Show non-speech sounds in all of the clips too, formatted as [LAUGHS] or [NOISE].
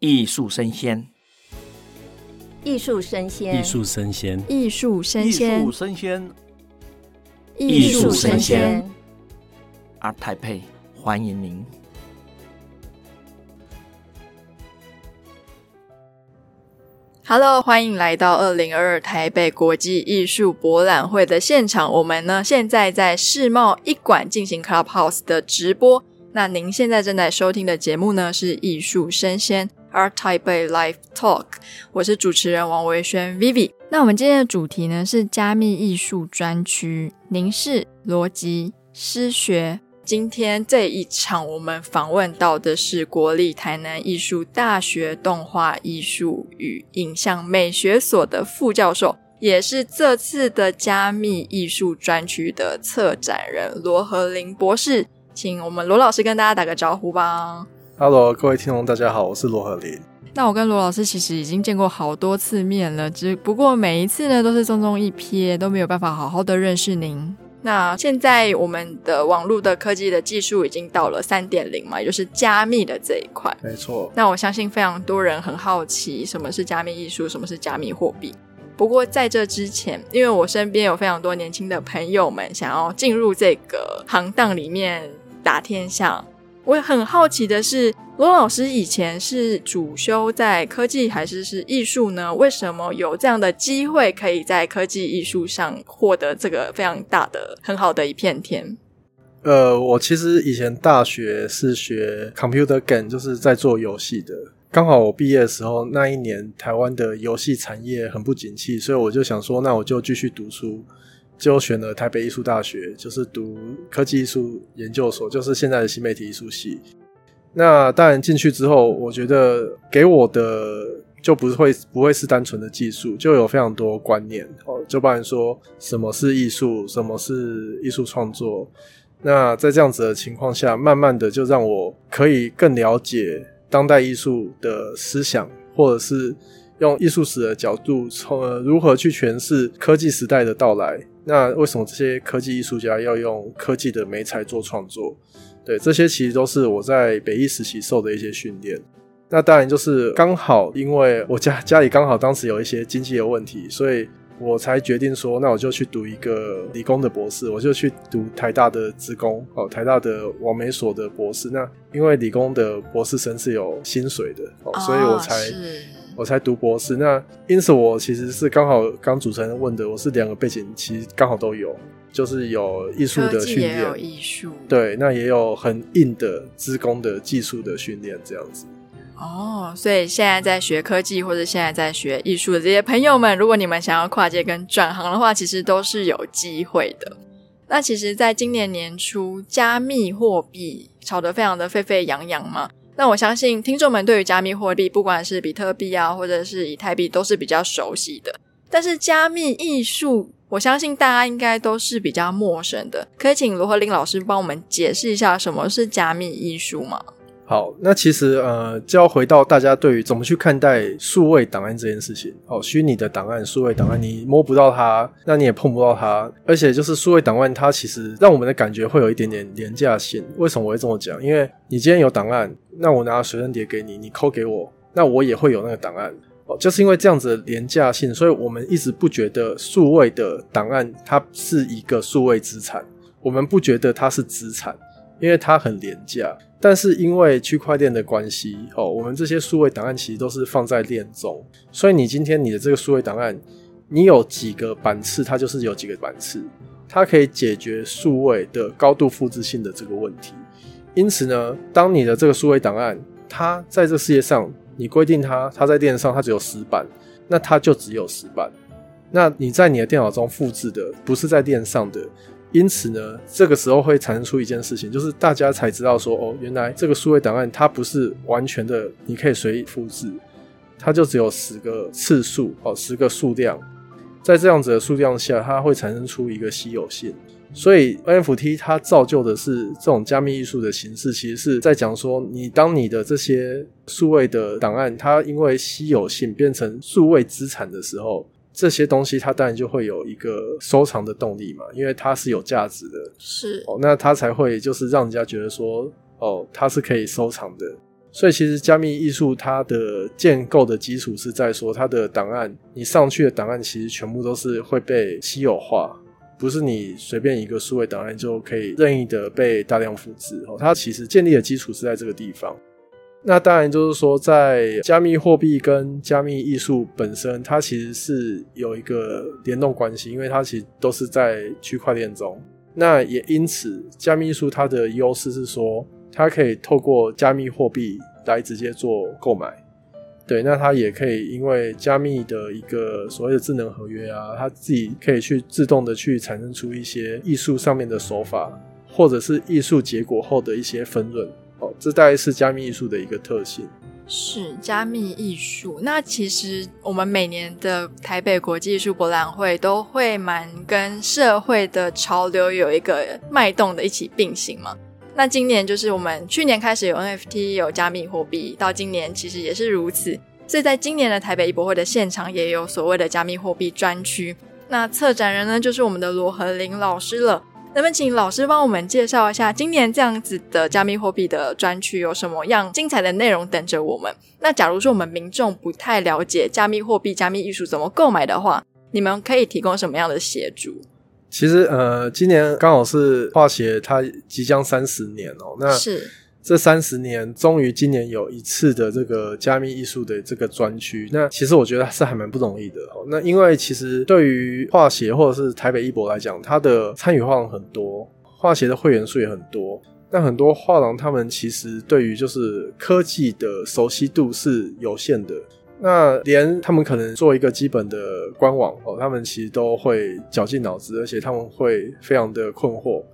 艺术生鲜，艺术生鲜，艺术生鲜，艺术生鲜，艺术生鲜，艺术声鲜。ART TAIPEI，欢迎您。Hello，欢迎来到二零二二台北国际艺术博览会的现场。我们呢，现在在世贸一馆进行 Clubhouse 的直播。那您现在正在收听的节目呢，是艺术生鲜。ART TAIPEI Live Talk，我是主持人王维轩 Vivi。那我们今天的主题呢是加密艺术专区、凝视、逻辑、诗学。今天这一场我们访问到的是国立台南艺术大学动画艺术与影像美学所的副教授，也是这次的加密艺术专区的策展人罗和林博士。请我们罗老师跟大家打个招呼吧。Hello，各位听众，大家好，我是罗和林。那我跟罗老师其实已经见过好多次面了，只不过每一次呢都是匆匆一瞥，都没有办法好好的认识您。那现在我们的网络的科技的技术已经到了三点零嘛，也就是加密的这一块。没错。那我相信非常多人很好奇，什么是加密艺术，什么是加密货币。不过在这之前，因为我身边有非常多年轻的朋友们想要进入这个行当里面打天下。我也很好奇的是，罗老师以前是主修在科技还是是艺术呢？为什么有这样的机会可以在科技艺术上获得这个非常大的、很好的一片天？呃，我其实以前大学是学 computer game，就是在做游戏的。刚好我毕业的时候，那一年台湾的游戏产业很不景气，所以我就想说，那我就继续读书。就选了台北艺术大学，就是读科技艺术研究所，就是现在的新媒体艺术系。那当然进去之后，我觉得给我的就不会不会是单纯的技术，就有非常多观念哦，就包含说什么是艺术，什么是艺术创作。那在这样子的情况下，慢慢的就让我可以更了解当代艺术的思想，或者是用艺术史的角度，从如何去诠释科技时代的到来。那为什么这些科技艺术家要用科技的媒材做创作？对，这些其实都是我在北艺时期受的一些训练。那当然就是刚好，因为我家家里刚好当时有一些经济的问题，所以我才决定说，那我就去读一个理工的博士，我就去读台大的职工哦，台大的网媒所的博士。那因为理工的博士生是有薪水的哦，所以我才。我才读博士，那因此我其实是刚好刚主持人问的，我是两个背景，其实刚好都有，就是有艺术的训练，也有艺术，对，那也有很硬的资工的技术的训练，这样子。哦，所以现在在学科技或者现在在学艺术的这些朋友们，如果你们想要跨界跟转行的话，其实都是有机会的。那其实，在今年年初，加密货币炒得非常的沸沸扬扬嘛。那我相信听众们对于加密货币，不管是比特币啊，或者是以太币，都是比较熟悉的。但是加密艺术，我相信大家应该都是比较陌生的。可以请罗和林老师帮我们解释一下什么是加密艺术吗？好，那其实呃，就要回到大家对于怎么去看待数位档案这件事情。哦，虚拟的档案、数位档案，你摸不到它，那你也碰不到它。而且就是数位档案，它其实让我们的感觉会有一点点廉价性。为什么我会这么讲？因为你今天有档案，那我拿随身碟给你，你抠给我，那我也会有那个档案。哦，就是因为这样子的廉价性，所以我们一直不觉得数位的档案它是一个数位资产，我们不觉得它是资产，因为它很廉价。但是因为区块链的关系，哦，我们这些数位档案其实都是放在链中，所以你今天你的这个数位档案，你有几个版次，它就是有几个版次，它可以解决数位的高度复制性的这个问题。因此呢，当你的这个数位档案，它在这世界上，你规定它，它在链上它只有十版，那它就只有十版。那你在你的电脑中复制的，不是在链上的。因此呢，这个时候会产生出一件事情，就是大家才知道说，哦，原来这个数位档案它不是完全的，你可以随意复制，它就只有十个次数，哦，十个数量，在这样子的数量下，它会产生出一个稀有性。所以 NFT 它造就的是这种加密艺术的形式，其实是在讲说，你当你的这些数位的档案，它因为稀有性变成数位资产的时候。这些东西它当然就会有一个收藏的动力嘛，因为它是有价值的，是哦，那它才会就是让人家觉得说，哦，它是可以收藏的。所以其实加密艺术它的建构的基础是在说，它的档案你上去的档案其实全部都是会被稀有化，不是你随便一个数位档案就可以任意的被大量复制哦。它其实建立的基础是在这个地方。那当然就是说，在加密货币跟加密艺术本身，它其实是有一个联动关系，因为它其实都是在区块链中。那也因此，加密艺术它的优势是说，它可以透过加密货币来直接做购买，对，那它也可以因为加密的一个所谓的智能合约啊，它自己可以去自动的去产生出一些艺术上面的手法，或者是艺术结果后的一些分润，这大概是加密艺术的一个特性。是加密艺术，那其实我们每年的台北国际艺术博览会都会蛮跟社会的潮流有一个脉动的一起并行嘛。那今年就是我们去年开始有 NFT 有加密货币，到今年其实也是如此。所以在今年的台北艺博会的现场也有所谓的加密货币专区。那策展人呢，就是我们的罗和林老师了。那么，请老师帮我们介绍一下今年这样子的加密货币的专区有什么样精彩的内容等着我们？那假如说我们民众不太了解加密货币、加密艺术怎么购买的话，你们可以提供什么样的协助？其实，呃，今年刚好是化协它即将三十年哦，那是。这三十年，终于今年有一次的这个加密艺术的这个专区，那其实我觉得是还蛮不容易的。那因为其实对于画协或者是台北艺博来讲，它的参与画廊很多，画协的会员数也很多。那很多画廊他们其实对于就是科技的熟悉度是有限的，那连他们可能做一个基本的官网哦，他们其实都会绞尽脑汁，而且他们会非常的困惑。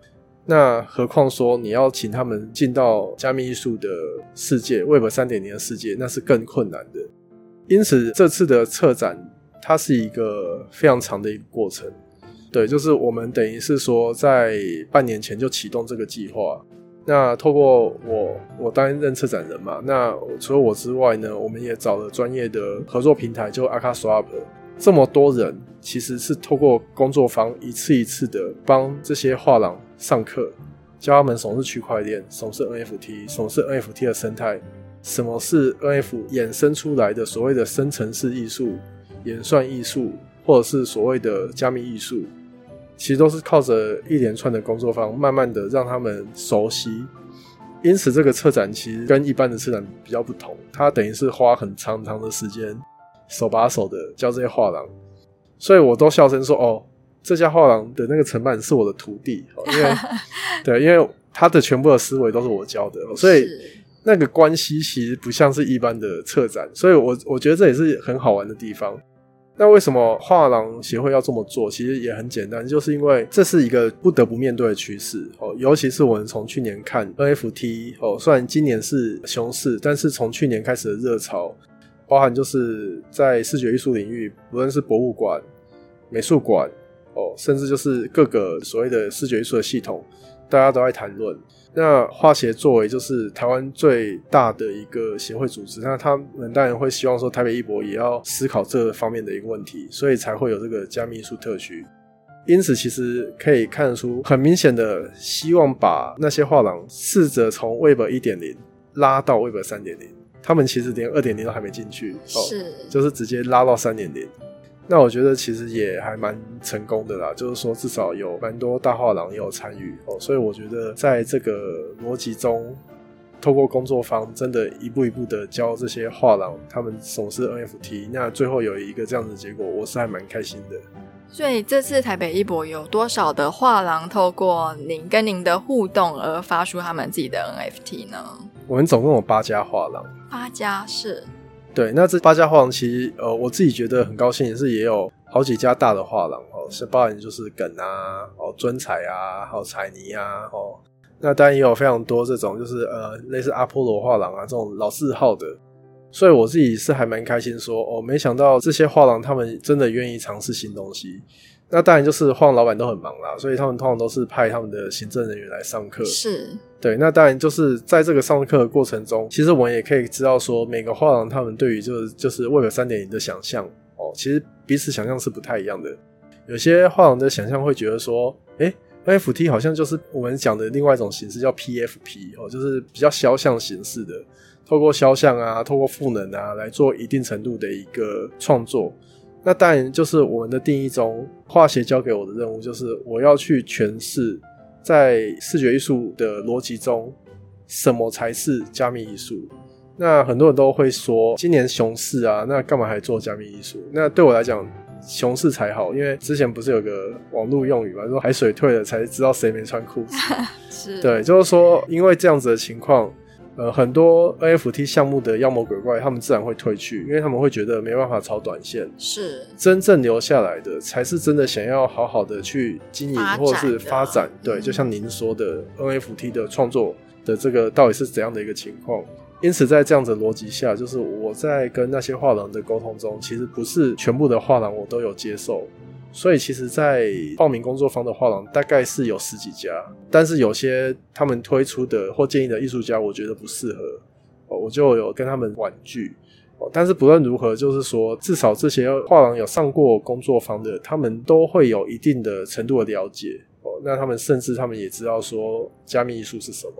那何况说你要请他们进到加密艺术的世界，Web 三点零的世界，那是更困难的。因此，这次的策展它是一个非常长的一个过程。对，就是我们等于是说，在半年前就启动这个计划。那透过我，我担任策展人嘛。那除了我之外呢，我们也找了专业的合作平台，就 Akaswap。这么多人其实是透过工作坊一次一次的帮这些画廊上课，教他们什么是区块链，什么是 NFT，什么是 NFT 的生态，什么是 NFT 衍生出来的所谓的生成式艺术、演算艺术，或者是所谓的加密艺术，其实都是靠着一连串的工作坊，慢慢的让他们熟悉。因此，这个策展其实跟一般的策展比较不同，它等于是花很长长的时间。手把手的教这些画廊，所以我都笑称说：“哦，这家画廊的那个承办是我的徒弟，因为 [LAUGHS] 对，因为他的全部的思维都是我教的，所以那个关系其实不像是一般的策展，所以我我觉得这也是很好玩的地方。那为什么画廊协会要这么做？其实也很简单，就是因为这是一个不得不面对的趋势哦，尤其是我们从去年看 NFT 哦，虽然今年是熊市，但是从去年开始的热潮。包含就是在视觉艺术领域，不论是博物馆、美术馆，哦，甚至就是各个所谓的视觉艺术的系统，大家都在谈论。那画协作为就是台湾最大的一个协会组织，那他们当然会希望说台北艺博也要思考这方面的一个问题，所以才会有这个加密艺术特区。因此，其实可以看得出很明显的希望把那些画廊试着从 Web 一点零拉到 Web 三点零。他们其实连二点零都还没进去，是、哦，就是直接拉到三点零。那我觉得其实也还蛮成功的啦，就是说至少有蛮多大画廊也有参与哦，所以我觉得在这个逻辑中，透过工作方，真的一步一步的教这些画廊，他们从事 NFT，那最后有一个这样的结果，我是还蛮开心的。所以这次台北艺博有多少的画廊透过您跟您的互动而发出他们自己的 NFT 呢？我们总共有八家画廊，八家是，对。那这八家画廊其实，呃，我自己觉得很高兴，也是也有好几家大的画廊哦，是包含就是梗啊，哦，尊彩啊，还有彩泥啊，哦，那当然也有非常多这种就是呃，类似阿波罗画廊啊这种老字号的，所以我自己是还蛮开心说，哦，没想到这些画廊他们真的愿意尝试新东西。那当然就是画廊老板都很忙啦，所以他们通常都是派他们的行政人员来上课。是，对。那当然就是在这个上课的过程中，其实我们也可以知道说，每个画廊他们对于就是就是 Web 三点零的想象哦，其实彼此想象是不太一样的。有些画廊的想象会觉得说，诶，NFT 好像就是我们讲的另外一种形式，叫 PFP 哦，就是比较肖像形式的。透过肖像啊，透过赋能啊，来做一定程度的一个创作。那当然就是我们的定义中，画协交给我的任务就是我要去诠释在视觉艺术的逻辑中，什么才是加密艺术。那很多人都会说，今年熊市啊，那干嘛还做加密艺术？那对我来讲，熊市才好，因为之前不是有个网络用语嘛，说海水退了才知道谁没穿裤子。[LAUGHS] 是，对，就是说，因为这样子的情况。呃，很多 NFT 项目的妖魔鬼怪，他们自然会退去，因为他们会觉得没办法炒短线。是，真正留下来的，才是真的想要好好的去经营或者是发展。对，就像您说的，NFT 的创作的这个到底是怎样的一个情况？因此，在这样子的逻辑下，就是我在跟那些画廊的沟通中，其实不是全部的画廊我都有接受。所以，其实，在报名工作坊的画廊大概是有十几家，但是有些他们推出的或建议的艺术家，我觉得不适合，我就有跟他们婉拒。但是不论如何，就是说，至少这些画廊有上过工作坊的，他们都会有一定的程度的了解。哦，那他们甚至他们也知道说加密艺术是什么。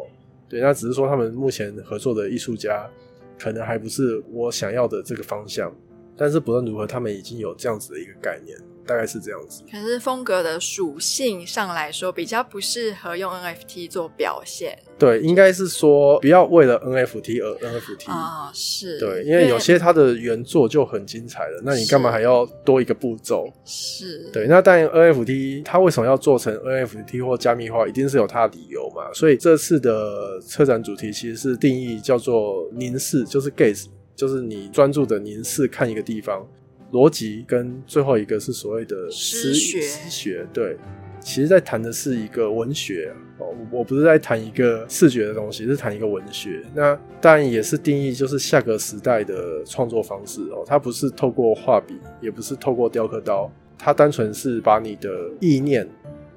对，那只是说他们目前合作的艺术家，可能还不是我想要的这个方向。但是不论如何，他们已经有这样子的一个概念。大概是这样子，可是风格的属性上来说，比较不适合用 NFT 做表现。对，应该是说不要为了 NFT 而 NFT 啊、哦，是。对，因为有些它的原作就很精彩了，那你干嘛还要多一个步骤？是。对，那但 NFT 它为什么要做成 NFT 或加密化，一定是有它的理由嘛。所以这次的车展主题其实是定义叫做凝视，就是 gaze，就是你专注的凝视看一个地方。逻辑跟最后一个是所谓的诗学，诗学对，其实在谈的是一个文学哦，我不是在谈一个视觉的东西，是谈一个文学。那当然也是定义，就是下个时代的创作方式哦，它不是透过画笔，也不是透过雕刻刀，它单纯是把你的意念，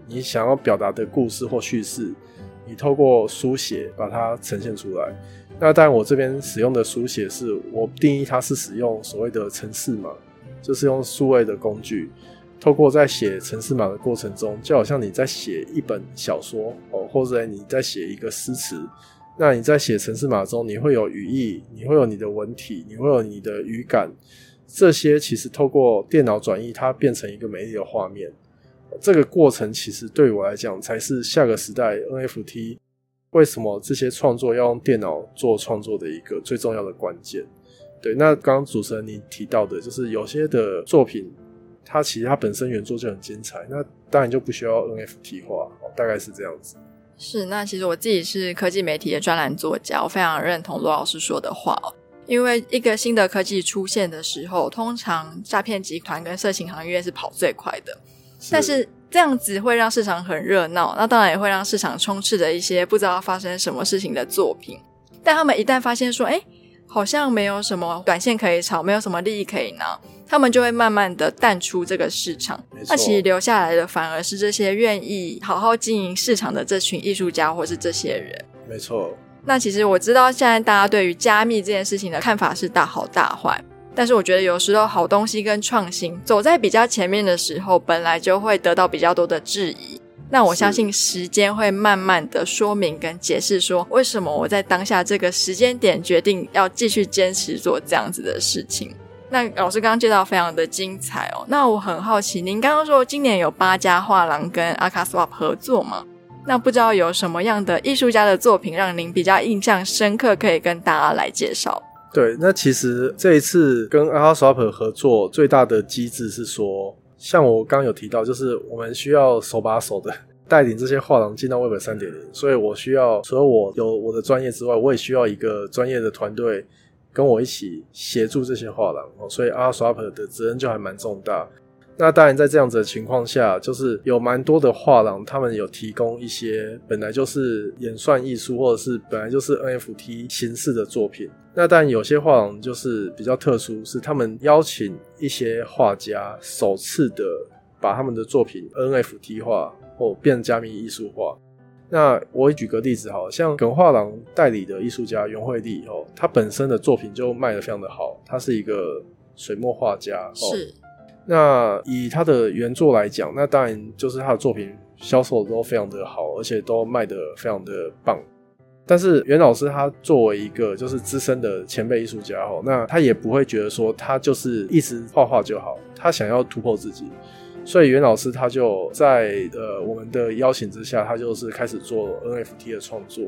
你想要表达的故事或叙事，你透过书写把它呈现出来。那当然我这边使用的书写是我定义它是使用所谓的程式码。就是用数位的工具，透过在写程式码的过程中，就好像你在写一本小说哦，或者你在写一个诗词。那你在写程式码中，你会有语义，你会有你的文体，你会有你的语感，这些其实透过电脑转译，它变成一个美丽的画面。这个过程其实对我来讲，才是下个时代 NFT 为什么这些创作要用电脑做创作的一个最重要的关键。对，那刚刚主持人你提到的，就是有些的作品，它其实它本身原作就很精彩，那当然就不需要 NFT 化，大概是这样子。是，那其实我自己是科技媒体的专栏作家，我非常认同罗老师说的话哦。因为一个新的科技出现的时候，通常诈骗集团跟色情行业是跑最快的，是，但是这样子会让市场很热闹，那当然也会让市场充斥着一些不知道发生什么事情的作品，但他们一旦发现说，哎。好像没有什么短线可以炒，没有什么利益可以拿，他们就会慢慢的淡出这个市场。那其实留下来的反而是这些愿意好好经营市场的这群艺术家，或是这些人。没错。那其实我知道现在大家对于加密这件事情的看法是大好大坏，但是我觉得有时候好东西跟创新走在比较前面的时候，本来就会得到比较多的质疑。那我相信时间会慢慢的说明跟解释，说为什么我在当下这个时间点决定要继续坚持做这样子的事情。那老师刚刚介绍非常的精彩哦。那我很好奇，您刚刚说今年有八家画廊跟 Akaswap 合作吗？那不知道有什么样的艺术家的作品让您比较印象深刻，可以跟大家来介绍？对，那其实这一次跟 Akaswap 合作最大的机制是说。像我刚刚有提到，就是我们需要手把手的带领这些画廊进到 Web 三点零，所以我需要除了我有我的专业之外，我也需要一个专业的团队跟我一起协助这些画廊，所以 R Swap 的责任就还蛮重大。那当然，在这样子的情况下，就是有蛮多的画廊，他们有提供一些本来就是演算艺术，或者是本来就是 NFT 形式的作品。那但，有些画廊就是比较特殊，是他们邀请一些画家首次的把他们的作品 NFT 化或变加密艺术化。那我举个例子，好像耿画廊代理的艺术家袁慧丽哦，他本身的作品就卖得非常的好，他是一个水墨画家，是。那以他的原作来讲，那当然就是他的作品销售都非常的好，而且都卖得非常的棒。但是袁老师他作为一个就是资深的前辈艺术家哦，那他也不会觉得说他就是一直画画就好，他想要突破自己，所以袁老师他就在呃我们的邀请之下，他就是开始做 NFT 的创作。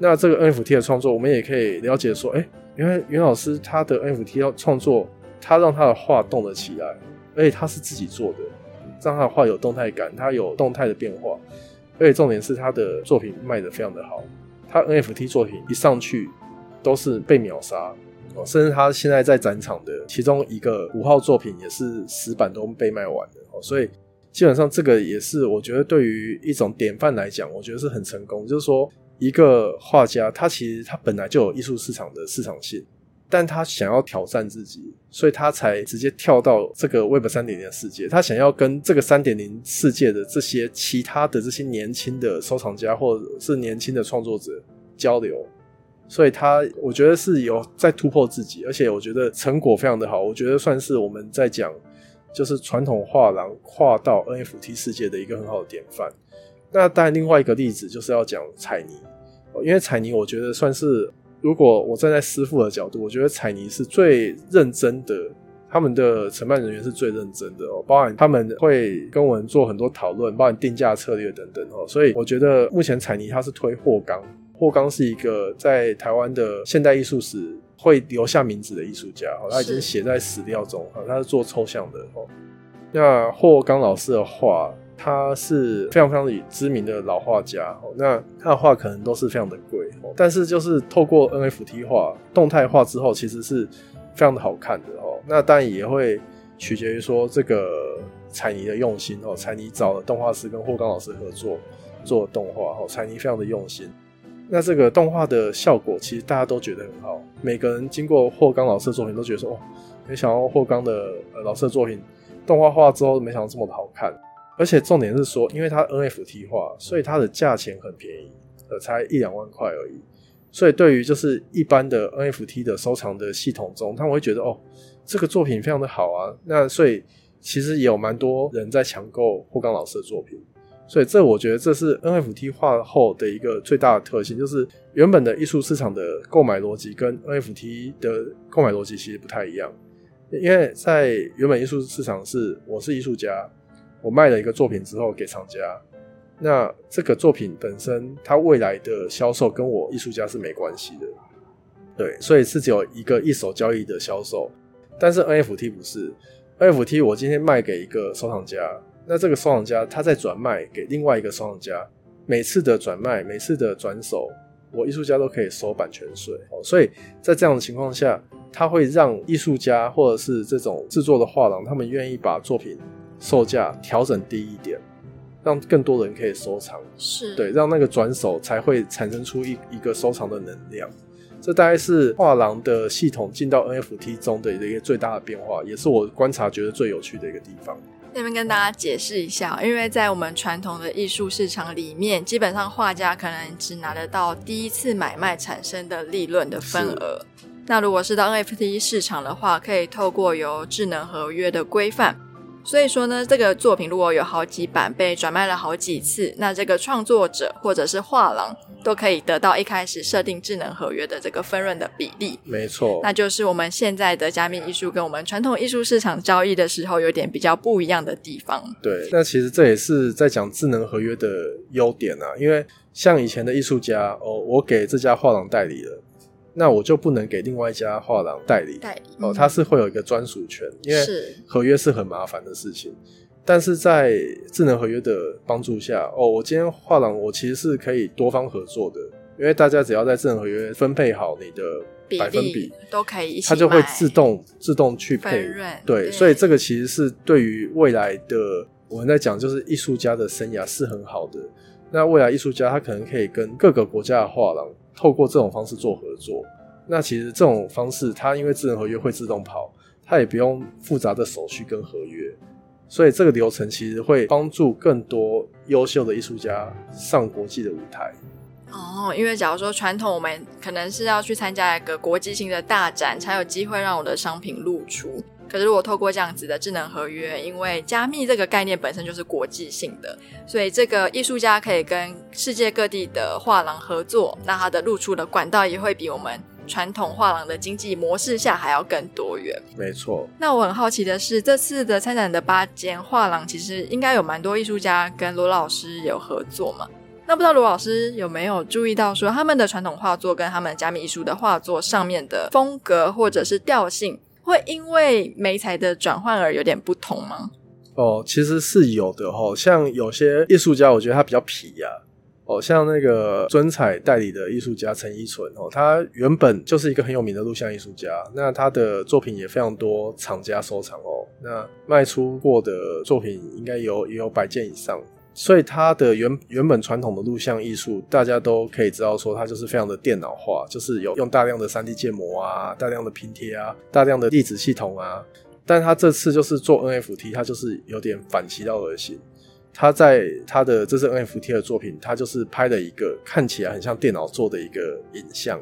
那这个 NFT 的创作，我们也可以了解说，哎，原来袁老师他的 NFT 要创作，他让他的画动了起来，而且他是自己做的，让他的画有动态感，他有动态的变化，而且重点是他的作品卖得非常的好。他 NFT 作品一上去都是被秒杀哦，甚至他现在在展场的其中一个五号作品也是十版都被卖完的，所以基本上这个也是我觉得对于一种典范来讲，我觉得是很成功。就是说，一个画家他其实他本来就有艺术市场的市场性，但他想要挑战自己，所以他才直接跳到这个 Web 三点零的世界。他想要跟这个三点零世界的这些其他的这些年轻的收藏家或者是年轻的创作者交流，所以他我觉得是有在突破自己，而且我觉得成果非常的好。我觉得算是我们在讲就是传统画廊跨到 NFT 世界的一个很好的典范。那当然，另外一个例子就是要讲彩泥，因为彩泥我觉得算是，如果我站在师傅的角度，我觉得彩泥是最认真的。他们的承办人员是最认真的哦，包含他们会跟我们做很多讨论，包含定价策略等等哦。所以我觉得目前彩泥它是推霍刚，霍刚是一个在台湾的现代艺术史会留下名字的艺术家哦，他已经写在史料中啊，他是做抽象的哦。那霍刚老师的画，他是非常非常知名的老画家，那他的画可能都是非常的贵，但是就是透过 NFT 画动态化之后，其实是非常的好看的哦。那当然也会取决于说这个彩泥的用心哦，彩泥找了动画师跟霍刚老师合作做动画哦，彩泥非常的用心。那这个动画的效果其实大家都觉得很好，每个人经过霍刚老师的作品都觉得说哦，没想到霍刚的呃老师的作品动画化之后没想到这么的好看，而且重点是说，因为它 NFT 化，所以它的价钱很便宜，呃，才一两万块而已。所以对于就是一般的 NFT 的收藏的系统中，他们会觉得哦。这个作品非常的好啊，那所以其实也有蛮多人在抢购霍刚老师的作品，所以这我觉得这是 NFT 化后的一个最大的特性，就是原本的艺术市场的购买逻辑跟 NFT 的购买逻辑其实不太一样，因为在原本艺术市场是我是艺术家，我卖了一个作品之后给厂家，那这个作品本身它未来的销售跟我艺术家是没关系的，对，所以是只有一个一手交易的销售。但是 NFT 不是 NFT，我今天卖给一个收藏家，那这个收藏家他再转卖给另外一个收藏家，每次的转卖，每次的转手，我艺术家都可以收版权税。所以在这样的情况下，他会让艺术家或者是这种制作的画廊，他们愿意把作品售价调整低一点，让更多人可以收藏。是对，让那个转手才会产生出一一个收藏的能量。这大概是画廊的系统进到 NFT 中的一个最大的变化，也是我观察觉得最有趣的一个地方。那边跟大家解释一下，因为在我们传统的艺术市场里面，基本上画家可能只拿得到第一次买卖产生的利润的份额。那如果是到 NFT 市场的话，可以透过由智能合约的规范。所以说呢，这个作品如果有好几版被转卖了好几次，那这个创作者或者是画廊都可以得到一开始设定智能合约的这个分润的比例。没错，那就是我们现在的加密艺术跟我们传统艺术市场交易的时候有点比较不一样的地方。对，那其实这也是在讲智能合约的优点啊，因为像以前的艺术家哦，我给这家画廊代理了。那我就不能给另外一家画廊代理，代理哦，他是会有一个专属权，因为合约是很麻烦的事情。但是在智能合约的帮助下，哦，我今天画廊我其实是可以多方合作的，因为大家只要在智能合约分配好你的百分比，比都可以一起，它就会自动自动去配。对，对，所以这个其实是对于未来的我们在讲，就是艺术家的生涯是很好的。那未来艺术家他可能可以跟各个国家的画廊。透过这种方式做合作，那其实这种方式，它因为智能合约会自动跑，它也不用复杂的手续跟合约，所以这个流程其实会帮助更多优秀的艺术家上国际的舞台。哦，因为假如说传统，我们可能是要去参加一个国际性的大展，才有机会让我的商品露出。可是如果透过这样子的智能合约，因为加密这个概念本身就是国际性的，所以这个艺术家可以跟世界各地的画廊合作，那它的露出的管道也会比我们传统画廊的经济模式下还要更多元。没错。那我很好奇的是，这次的参展的八间画廊，其实应该有蛮多艺术家跟罗老师有合作嘛？那不知道罗老师有没有注意到，说他们的传统画作跟他们加密艺术的画作上面的风格或者是调性？会因为媒材的转换而有点不同吗？哦，其实是有的哦。像有些艺术家，我觉得他比较皮呀。哦，像那个尊彩代理的艺术家陈依纯哦，他原本就是一个很有名的录像艺术家。那他的作品也非常多厂家收藏哦。那卖出过的作品应该有也有百件以上。所以他的原原本传统的录像艺术，大家都可以知道说，它就是非常的电脑化，就是有用大量的 3D 建模啊，大量的拼贴啊，大量的粒子系统啊。但他这次就是做 NFT，它就是有点反其道而行。他在他的这次 NFT 的作品，他就是拍了一个看起来很像电脑做的一个影像，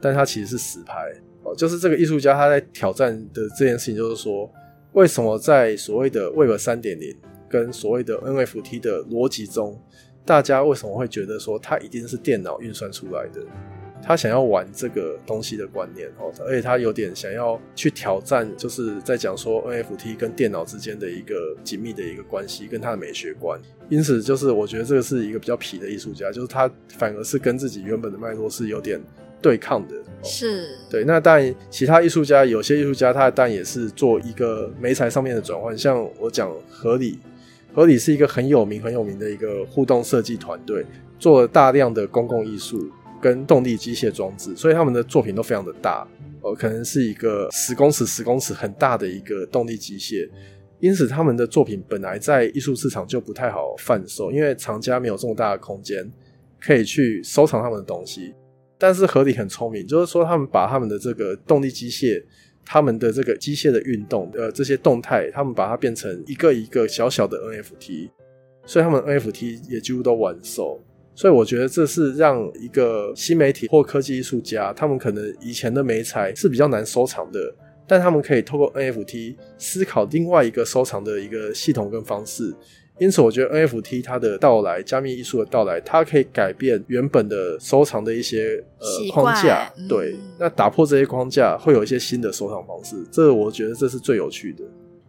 但它其实是实拍哦。就是这个艺术家他在挑战的这件事情，就是说，为什么在所谓的 Web 3.0。跟所谓的 NFT 的逻辑中，大家为什么会觉得说它一定是电脑运算出来的？他想要玩这个东西的观念哦，而且他有点想要去挑战，就是在讲说 NFT 跟电脑之间的一个紧密的一个关系，跟他的美学观。因此，就是我觉得这个是一个比较皮的艺术家，就是他反而是跟自己原本的脉络是有点对抗的。是对。那当然，其他艺术家有些艺术家，他当然也是做一个媒材上面的转换，像我讲合理。合理是一个很有名、很有名的一个互动设计团队，做了大量的公共艺术跟动力机械装置，所以他们的作品都非常的大，呃，可能是一个十公尺、十公尺很大的一个动力机械，因此他们的作品本来在艺术市场就不太好贩售，因为藏家没有这么大的空间可以去收藏他们的东西。但是合理很聪明，就是说他们把他们的这个动力机械。他们的这个机械的运动，呃，这些动态，他们把它变成一个一个小小的 NFT，所以他们 NFT 也几乎都完售。所以我觉得这是让一个新媒体或科技艺术家，他们可能以前的美材是比较难收藏的，但他们可以透过 NFT 思考另外一个收藏的一个系统跟方式。因此，我觉得 NFT 它的到来，加密艺术的到来，它可以改变原本的收藏的一些呃框架。对，那打破这些框架，会有一些新的收藏方式。这我觉得这是最有趣的。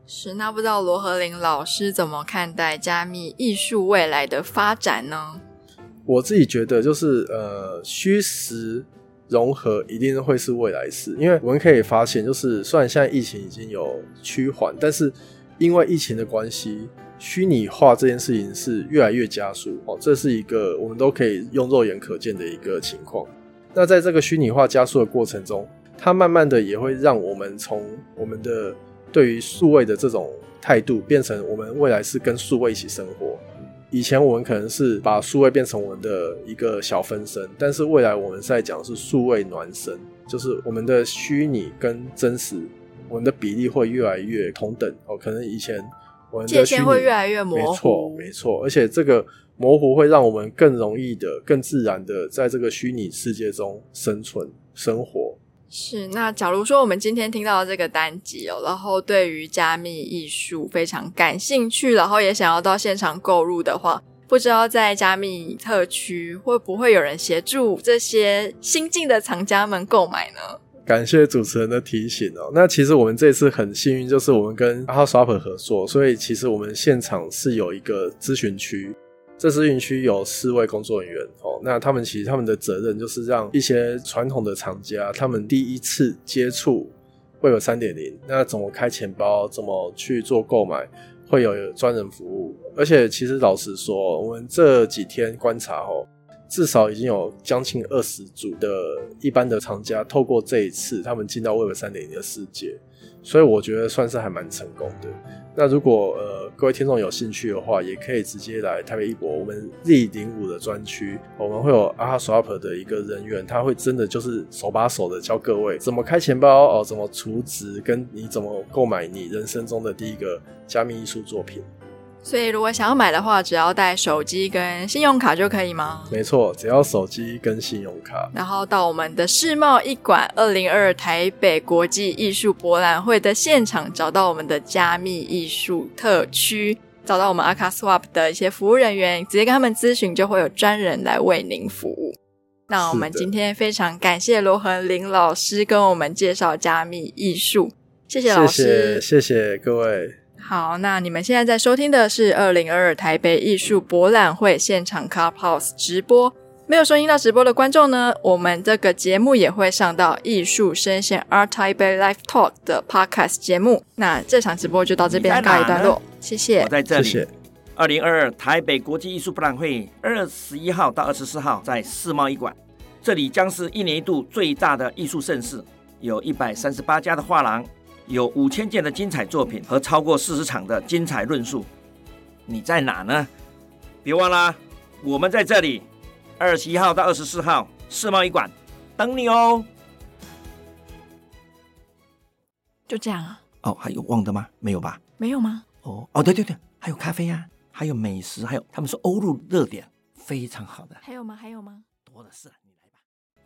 是，那不知道罗和林老师怎么看待加密艺术未来的发展呢？我自己觉得，就是呃，虚实融合一定会是未来式，因为我们可以发现，就是虽然现在疫情已经有趋缓，但是因为疫情的关系。虚拟化这件事情是越来越加速哦，这是一个我们都可以用肉眼可见的一个情况。那在这个虚拟化加速的过程中，它慢慢的也会让我们从我们的对于数位的这种态度，变成我们未来是跟数位一起生活。以前我们可能是把数位变成我们的一个小分身，但是未来我们在讲是数位孪生，就是我们的虚拟跟真实，我们的比例会越来越同等哦。可能以前。界限会越来越模糊，没错，没错，而且这个模糊会让我们更容易的、更自然的在这个虚拟世界中生存、生活。是，那假如说我们今天听到这个单集哦，然后对于加密艺术非常感兴趣，然后也想要到现场购入的话，不知道在加密特区会不会有人协助这些新进的藏家们购买呢？感谢主持人的提醒哦。那其实我们这次很幸运，就是我们跟 AhaSwap 合作，所以其实我们现场是有一个咨询区。这咨询区有四位工作人员哦。那他们其实他们的责任就是让一些传统的厂家，他们第一次接触会有三点零那怎么开钱包，怎么去做购买，会有专人服务。而且其实老实说，我们这几天观察哦。至少已经有将近二十组的一般的厂家透过这一次，他们进到 Web 3.0的世界，所以我觉得算是还蛮成功的。那如果呃各位听众有兴趣的话，也可以直接来台北一博我们 Z05 的专区，我们会有 AhaSwap 的一个人员，他会真的就是手把手的教各位怎么开钱包哦，怎么储值，跟你怎么购买你人生中的第一个加密艺术作品。所以如果想要买的话，只要带手机跟信用卡就可以吗？没错，只要手机跟信用卡，然后到我们的世贸一馆二零二二台北国际艺术博览会的现场，找到我们的加密艺术特区，找到我们 Akaswap 的一些服务人员，直接跟他们咨询，就会有专人来为您服务。那我们今天非常感谢罗恒林老师跟我们介绍加密艺术，谢谢老师，谢谢，谢谢各位。好，那你们现在在收听的是二零二二台北艺术博览会现场 Clubhouse 直播。没有收听到直播的观众呢，我们这个节目也会上到艺术声线 Art Taipei Live Talk 的 Podcast 节目。那这场直播就到这边告一段落，谢谢。我在这里。二零二二台北国际艺术博览会二十一号到二十四号在世贸一馆，这里将是一年一度最大的艺术盛事，有一百三十八家的画廊，有五千件的精彩作品和超过四十场的精彩论述。你在哪呢？别忘了，我们在这里，二十一号到二十四号世贸一馆等你哦。就这样啊？哦，还有忘的吗？没有吧？没有吗？哦哦，对对对，还有咖啡呀、啊。还有美食，还有他们说欧陆热点非常好的，还有吗？还有吗？多的是。